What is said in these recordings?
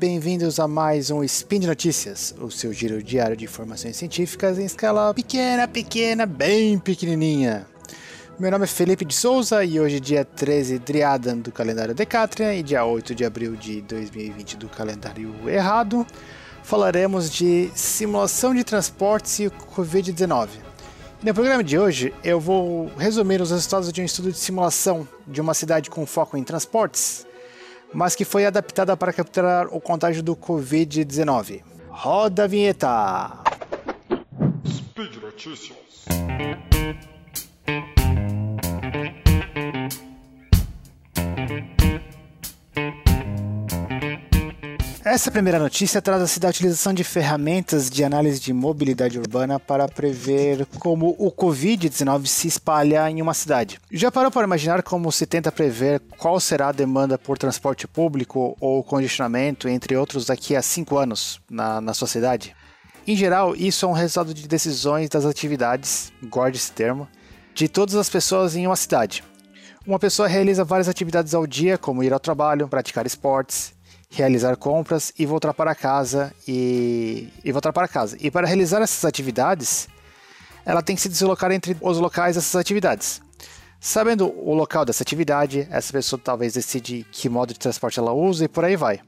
bem-vindos a mais um Spin de Notícias, o seu giro diário de informações científicas em escala pequena, pequena, bem pequenininha. Meu nome é Felipe de Souza e hoje, dia 13 Driadan do calendário Decatria e dia 8 de abril de 2020 do calendário errado, falaremos de simulação de transportes e Covid-19. No programa de hoje, eu vou resumir os resultados de um estudo de simulação de uma cidade com foco em transportes mas que foi adaptada para capturar o contágio do Covid-19. Roda a vinheta! Speed Notícias. Essa primeira notícia traz da utilização de ferramentas de análise de mobilidade urbana para prever como o Covid-19 se espalha em uma cidade. Já parou para imaginar como se tenta prever qual será a demanda por transporte público ou congestionamento, entre outros, daqui a cinco anos na, na sua cidade? Em geral, isso é um resultado de decisões das atividades, guarde esse termo, de todas as pessoas em uma cidade. Uma pessoa realiza várias atividades ao dia, como ir ao trabalho, praticar esportes, realizar compras e voltar para casa e, e voltar para casa. E para realizar essas atividades, ela tem que se deslocar entre os locais dessas atividades. Sabendo o local dessa atividade, essa pessoa talvez decide que modo de transporte ela usa e por aí vai.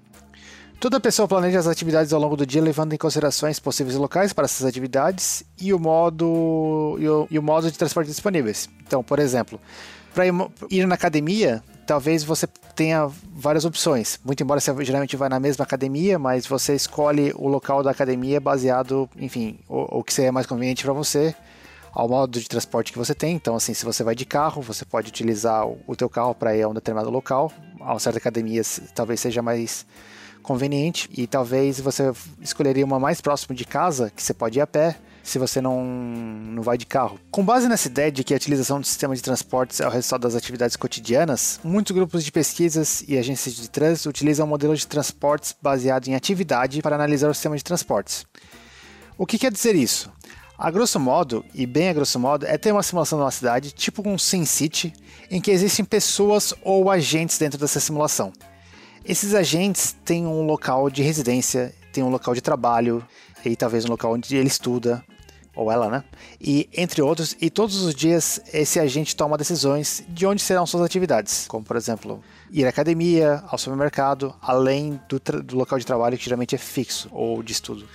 Toda pessoa planeja as atividades ao longo do dia levando em considerações possíveis locais para essas atividades e o modo, e o, e o modo de transporte disponíveis. Então, por exemplo, para ir na academia, talvez você tenha várias opções. Muito embora você geralmente vai na mesma academia, mas você escolhe o local da academia baseado, enfim, o, o que seria mais conveniente para você, ao modo de transporte que você tem. Então, assim, se você vai de carro, você pode utilizar o, o teu carro para ir a um determinado local. A certa academia talvez seja mais conveniente e talvez você escolheria uma mais próxima de casa, que você pode ir a pé se você não, não vai de carro. Com base nessa ideia de que a utilização do sistema de transportes é o resultado das atividades cotidianas, muitos grupos de pesquisas e agências de trânsito utilizam um modelo de transportes baseado em atividade para analisar o sistema de transportes. O que quer dizer isso? A grosso modo, e bem a grosso modo, é ter uma simulação de uma cidade, tipo um SimCity, em que existem pessoas ou agentes dentro dessa simulação. Esses agentes têm um local de residência, têm um local de trabalho, e talvez um local onde ele estuda, ou ela, né? E entre outros, e todos os dias esse agente toma decisões de onde serão suas atividades, como por exemplo, ir à academia, ao supermercado, além do, do local de trabalho que geralmente é fixo ou de estudo.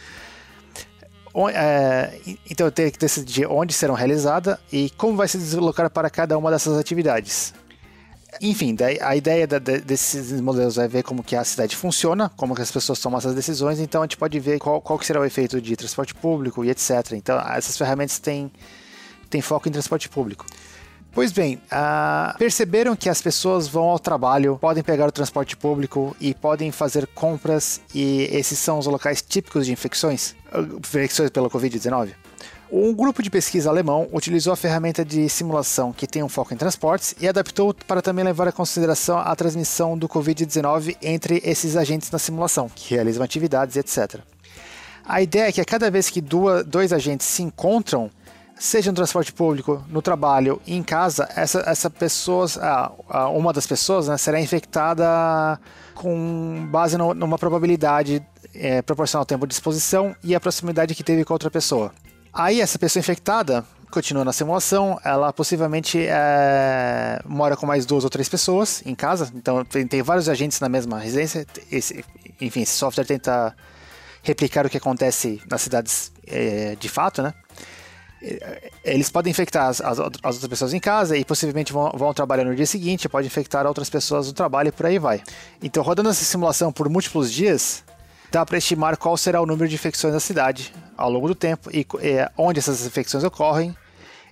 É, então eu tenho que decidir onde serão realizadas e como vai se deslocar para cada uma dessas atividades. Enfim, a ideia desses modelos é ver como que a cidade funciona, como que as pessoas tomam essas decisões, então a gente pode ver qual, qual será o efeito de transporte público e etc. Então essas ferramentas têm, têm foco em transporte público. Pois bem, uh, perceberam que as pessoas vão ao trabalho, podem pegar o transporte público e podem fazer compras, e esses são os locais típicos de infecções, infecções pela Covid-19? Um grupo de pesquisa alemão utilizou a ferramenta de simulação que tem um foco em transportes e adaptou para também levar em consideração a transmissão do Covid-19 entre esses agentes na simulação, que realizam atividades, etc. A ideia é que a cada vez que duas, dois agentes se encontram, seja no transporte público, no trabalho e em casa, essa, essa pessoa, uma das pessoas né, será infectada com base numa probabilidade é, proporcional ao tempo de exposição e a proximidade que teve com outra pessoa. Aí essa pessoa infectada continua na simulação, ela possivelmente é, mora com mais duas ou três pessoas em casa, então tem, tem vários agentes na mesma residência. Esse, enfim, esse software tenta replicar o que acontece nas cidades é, de fato, né? Eles podem infectar as, as, as, outras pessoas em casa e possivelmente vão, vão trabalhar no dia seguinte, pode infectar outras pessoas no trabalho e por aí vai. Então, rodando essa simulação por múltiplos dias, dá para estimar qual será o número de infecções na cidade ao longo do tempo e é, onde essas infecções ocorrem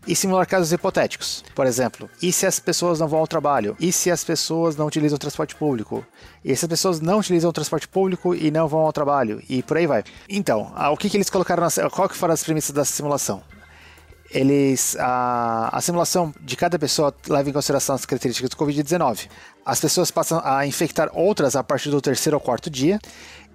e simular casos hipotéticos. Por exemplo, e se as pessoas não vão ao trabalho? E se as pessoas não utilizam o transporte público? E se as pessoas não utilizam o transporte público e não vão ao trabalho? E por aí vai. Então, o que, que eles colocaram na, qual que foram as premissas da simulação? Eles a, a simulação de cada pessoa leva em consideração as características do Covid-19. As pessoas passam a infectar outras a partir do terceiro ou quarto dia,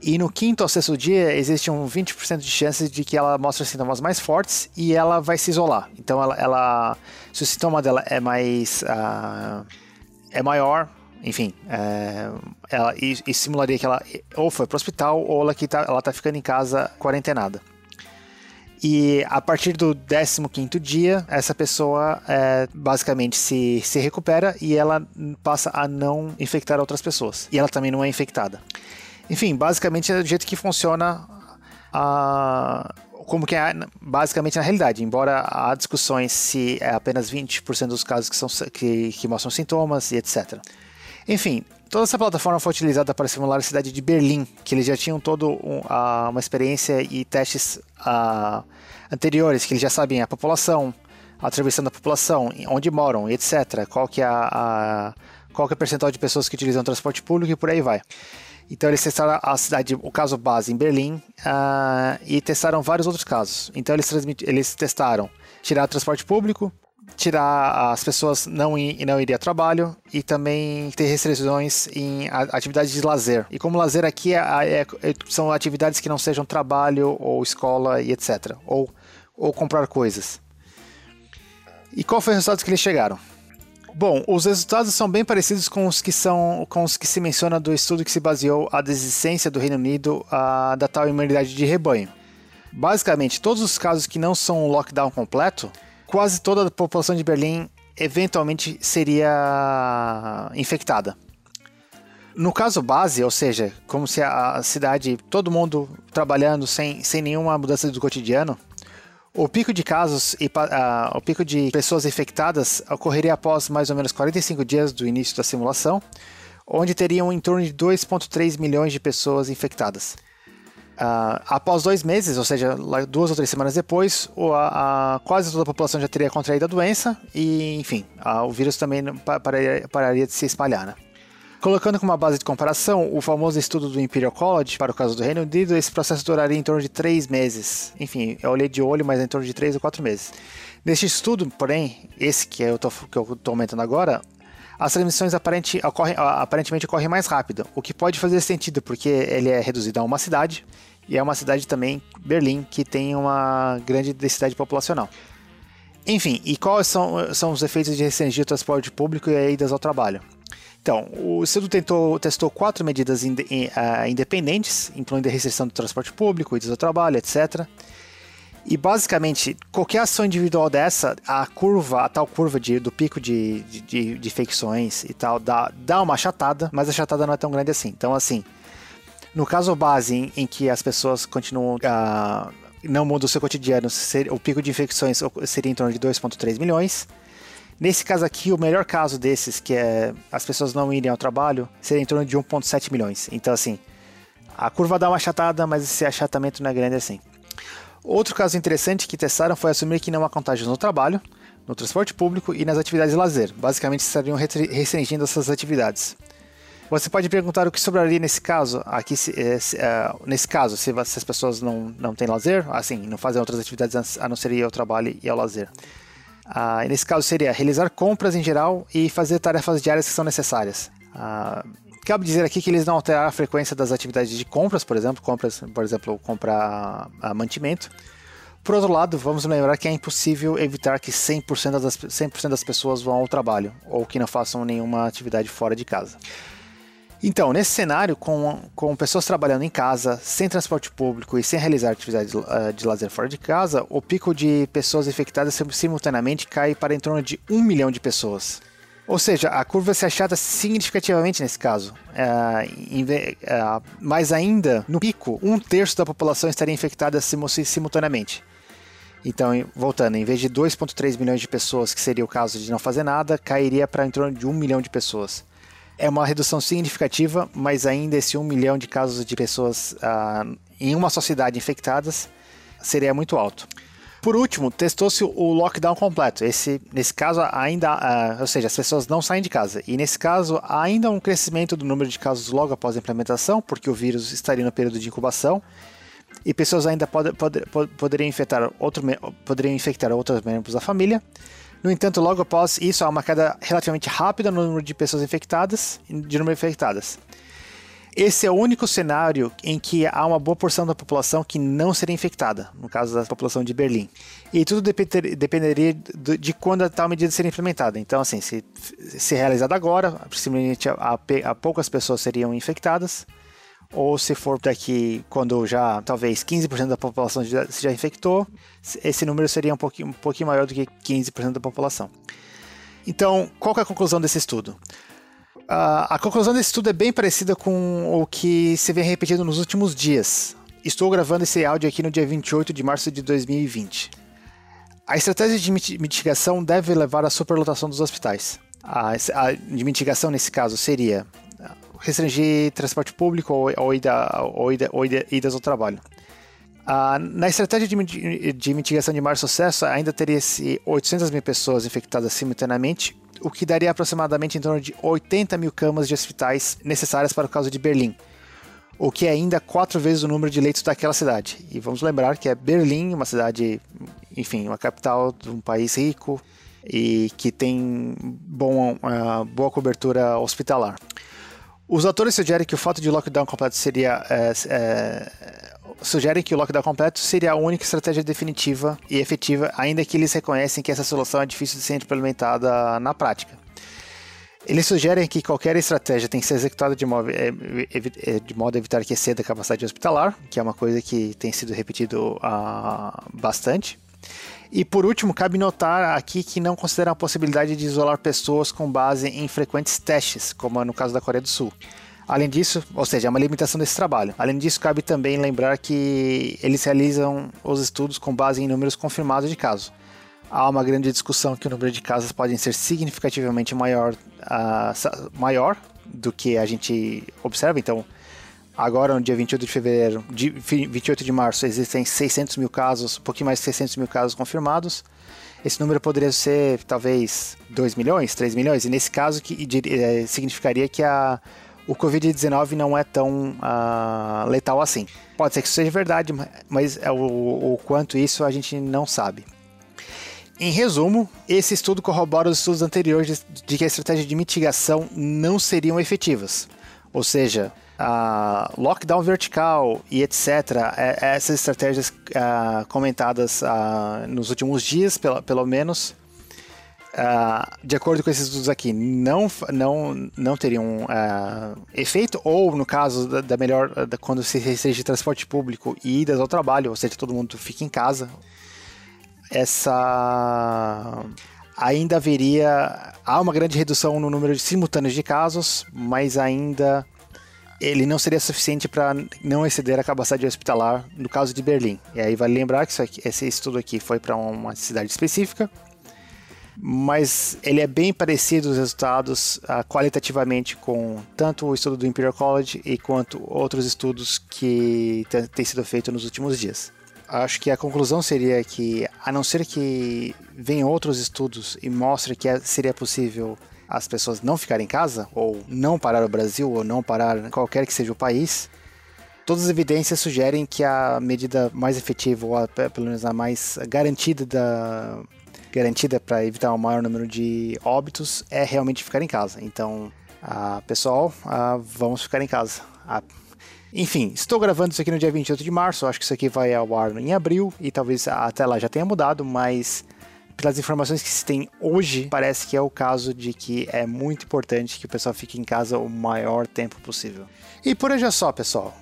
e no quinto ou sexto dia existe um 20% de chances de que ela mostre sintomas mais fortes e ela vai se isolar. Então ela, ela se o sintoma dela é mais uh, é maior, enfim, é, ela, isso, simularia que ela ou foi para o hospital ou ela está ela tá ficando em casa quarentenada. E a partir do 15 dia, essa pessoa é, basicamente se, se recupera e ela passa a não infectar outras pessoas. E ela também não é infectada. Enfim, basicamente é do jeito que funciona a, como que é basicamente na realidade, embora há discussões se é apenas 20% dos casos que, são, que, que mostram sintomas e etc. Enfim, toda essa plataforma foi utilizada para simular a cidade de Berlim, que eles já tinham toda um, uma experiência e testes uh, anteriores, que eles já sabem a população, a atribuição da população, onde moram, etc. Qual que é a, a qual que é o percentual de pessoas que utilizam transporte público e por aí vai. Então eles testaram a cidade, o caso base em Berlim uh, e testaram vários outros casos. Então eles, eles testaram tirar o transporte público, tirar as pessoas não ir, não ir a trabalho e também ter restrições em atividades de lazer. E como lazer aqui é, é, é, são atividades que não sejam trabalho ou escola e etc. Ou, ou comprar coisas. E qual foi o resultado que eles chegaram? Bom, os resultados são bem parecidos com os que são com os que se menciona do estudo que se baseou a desistência do Reino Unido a, da tal imunidade de rebanho. Basicamente, todos os casos que não são um lockdown completo quase toda a população de Berlim eventualmente seria infectada. No caso base, ou seja, como se a cidade, todo mundo trabalhando sem, sem nenhuma mudança do cotidiano, o pico de casos e uh, o pico de pessoas infectadas ocorreria após mais ou menos 45 dias do início da simulação, onde teriam em torno de 2,3 milhões de pessoas infectadas. Uh, após dois meses, ou seja, duas ou três semanas depois, a, a, quase toda a população já teria contraído a doença e, enfim, a, o vírus também pararia, pararia, de se espalhar. Né? Colocando como uma base de comparação o famoso estudo do Imperial College para o caso do Reino Unido, esse processo duraria em torno de três meses. Enfim, eu olhei de olho, mas em torno de três ou quatro meses. Neste estudo, porém, esse que eu estou aumentando agora, as transmissões aparente, ocorrem, aparentemente ocorrem mais rápido, o que pode fazer sentido porque ele é reduzido a uma cidade e é uma cidade também, Berlim, que tem uma grande densidade populacional. Enfim, e quais são, são os efeitos de restringir o transporte público e a idas ao trabalho? Então, o estudo tentou, testou quatro medidas in, in, uh, independentes, incluindo a restrição do transporte público, idas ao trabalho, etc. E basicamente, qualquer ação individual dessa, a curva, a tal curva de, do pico de, de, de infecções e tal, dá, dá uma achatada, mas a achatada não é tão grande assim. Então, assim, no caso base, em, em que as pessoas continuam. Uh, não mudam o seu cotidiano, o pico de infecções seria em torno de 2,3 milhões. Nesse caso aqui, o melhor caso desses, que é as pessoas não irem ao trabalho, seria em torno de 1,7 milhões. Então, assim, a curva dá uma achatada, mas esse achatamento não é grande assim. Outro caso interessante que testaram foi assumir que não há contágios no trabalho, no transporte público e nas atividades de lazer. Basicamente, estariam restringindo essas atividades. Você pode perguntar o que sobraria nesse caso, aqui se, é, se, é, nesse caso, se, se, as pessoas não, não têm lazer, assim, não fazem outras atividades a não ser ir ao trabalho e ao lazer. Ah, nesse caso seria realizar compras em geral e fazer tarefas diárias que são necessárias. Ah, cabe dizer aqui que eles não alteraram a frequência das atividades de compras, por exemplo, compras, por exemplo, comprar mantimento. Por outro lado, vamos lembrar que é impossível evitar que 100% das, 100 das pessoas vão ao trabalho ou que não façam nenhuma atividade fora de casa. Então, nesse cenário, com, com pessoas trabalhando em casa, sem transporte público e sem realizar atividades uh, de lazer fora de casa, o pico de pessoas infectadas simultaneamente cai para em torno de um milhão de pessoas. Ou seja, a curva se achata significativamente nesse caso. Uh, mas ainda, no pico, um terço da população estaria infectada simultaneamente. Então, voltando, em vez de 2,3 milhões de pessoas, que seria o caso de não fazer nada, cairia para em torno de 1 milhão de pessoas é uma redução significativa, mas ainda esse um milhão de casos de pessoas uh, em uma sociedade infectadas seria muito alto. Por último, testou-se o lockdown completo. Esse, nesse caso, ainda, uh, ou seja, as pessoas não saem de casa. E nesse caso, ainda um crescimento do número de casos logo após a implementação, porque o vírus estaria no período de incubação. E pessoas ainda pode, pode, poderiam, infectar outro, poderiam infectar outros membros da família. No entanto, logo após isso, há uma queda relativamente rápida no número de pessoas infectadas, de número infectadas. Esse é o único cenário em que há uma boa porção da população que não seria infectada, no caso da população de Berlim. E tudo depender, dependeria de quando a tal medida seria implementada. Então, assim, se, se realizada agora, possivelmente a, a, a poucas pessoas seriam infectadas, ou se for daqui quando já talvez 15% da população já, se já infectou, esse número seria um pouquinho, um pouquinho maior do que 15% da população. Então, qual é a conclusão desse estudo? A conclusão desse estudo é bem parecida com o que se vem repetindo nos últimos dias. Estou gravando esse áudio aqui no dia 28 de março de 2020. A estratégia de mitigação deve levar à superlotação dos hospitais. A, a de mitigação, nesse caso, seria restringir transporte público ou, ou, ida, ou, ida, ou ida, idas ao trabalho. Ah, na estratégia de, de, mitigação de maior sucesso, ainda teria 800 mil pessoas infectadas simultaneamente, o que daria aproximadamente em torno de 80 mil camas de hospitais necessárias para o caso de Berlim, o que é ainda quatro vezes o número de leitos daquela cidade. E vamos lembrar que é Berlim, uma cidade, enfim, uma capital de um país rico e que tem bom, uh, boa cobertura hospitalar. Os autores sugerem que o fato de lockdown completo seria. É, é, sugerem que o lockdown completo seria a única estratégia definitiva e efetiva, ainda que eles reconhecem que essa solução é difícil de ser implementada na prática. Eles sugerem que qualquer estratégia tem que ser executada de modo, é, de modo a evitar que exceda a capacidade hospitalar, que é uma coisa que tem sido repetido uh, bastante. E por último, cabe notar aqui que não considera a possibilidade de isolar pessoas com base em frequentes testes, como no caso da Coreia do Sul. Além disso, ou seja, é uma limitação desse trabalho. Além disso, cabe também lembrar que eles realizam os estudos com base em números confirmados de casos. Há uma grande discussão que o número de casos pode ser significativamente maior, uh, maior do que a gente observa, então Agora, no dia 28 de fevereiro, de 28 de março, existem 600 mil casos, um pouquinho mais de 600 mil casos confirmados. Esse número poderia ser talvez 2 milhões, 3 milhões, e nesse caso que, é, significaria que a, o Covid-19 não é tão uh, letal assim. Pode ser que isso seja verdade, mas é o, o quanto isso a gente não sabe. Em resumo, esse estudo corrobora os estudos anteriores de, que a estratégia de mitigação não seriam efetivas. Ou seja, uh, lockdown vertical e etc. É, essas estratégias uh, comentadas uh, nos últimos dias, pelo, pelo menos, de acordo com esses estudos aqui, não, não, não teriam efeito, ou no caso da, da melhor, da, quando se restringe transporte público e idas ao trabalho, ou seja, todo mundo fica em casa, essa ainda haveria há uma grande redução no número de simultâneos de casos, mas ainda ele não seria suficiente para não exceder a capacidade hospitalar no caso de Berlim. E aí vale lembrar que aqui, esse estudo aqui foi para uma cidade específica, mas ele é bem parecido os resultados uh, qualitativamente com tanto o estudo do Imperial College e quanto outros estudos que têm sido feitos nos últimos dias. Acho que a conclusão seria que, a não ser que venham outros estudos e mostrem que é, seria possível as pessoas não ficarem em casa, ou não parar o Brasil, ou não parar qualquer que seja o país, todas as evidências sugerem que a medida mais efetiva, ou a, pelo menos a mais garantida da garantida para evitar o maior número de óbitos é realmente ficar em casa. Então, ah, pessoal, ah, vamos ficar em casa. Ah, enfim, estou gravando isso aqui no dia 28 de março, acho que isso aqui vai ao ar em abril e talvez até lá já tenha mudado, mas pelas informações que se tem hoje, parece que é o caso de que é muito importante que o pessoal fique em casa o maior tempo possível. E por hoje é só, pessoal.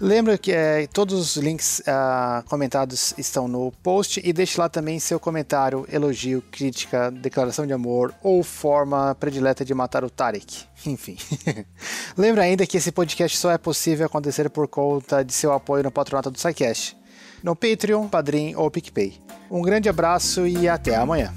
Lembra que é, todos os links uh, comentados estão no post e deixe lá também seu comentário, elogio, crítica, declaração de amor ou forma predileta de matar o Tarek. Enfim. Lembra ainda que esse podcast só é possível acontecer por conta de seu apoio no patronato do SciCast no Patreon, Padrim ou PicPay. Um grande abraço e até amanhã.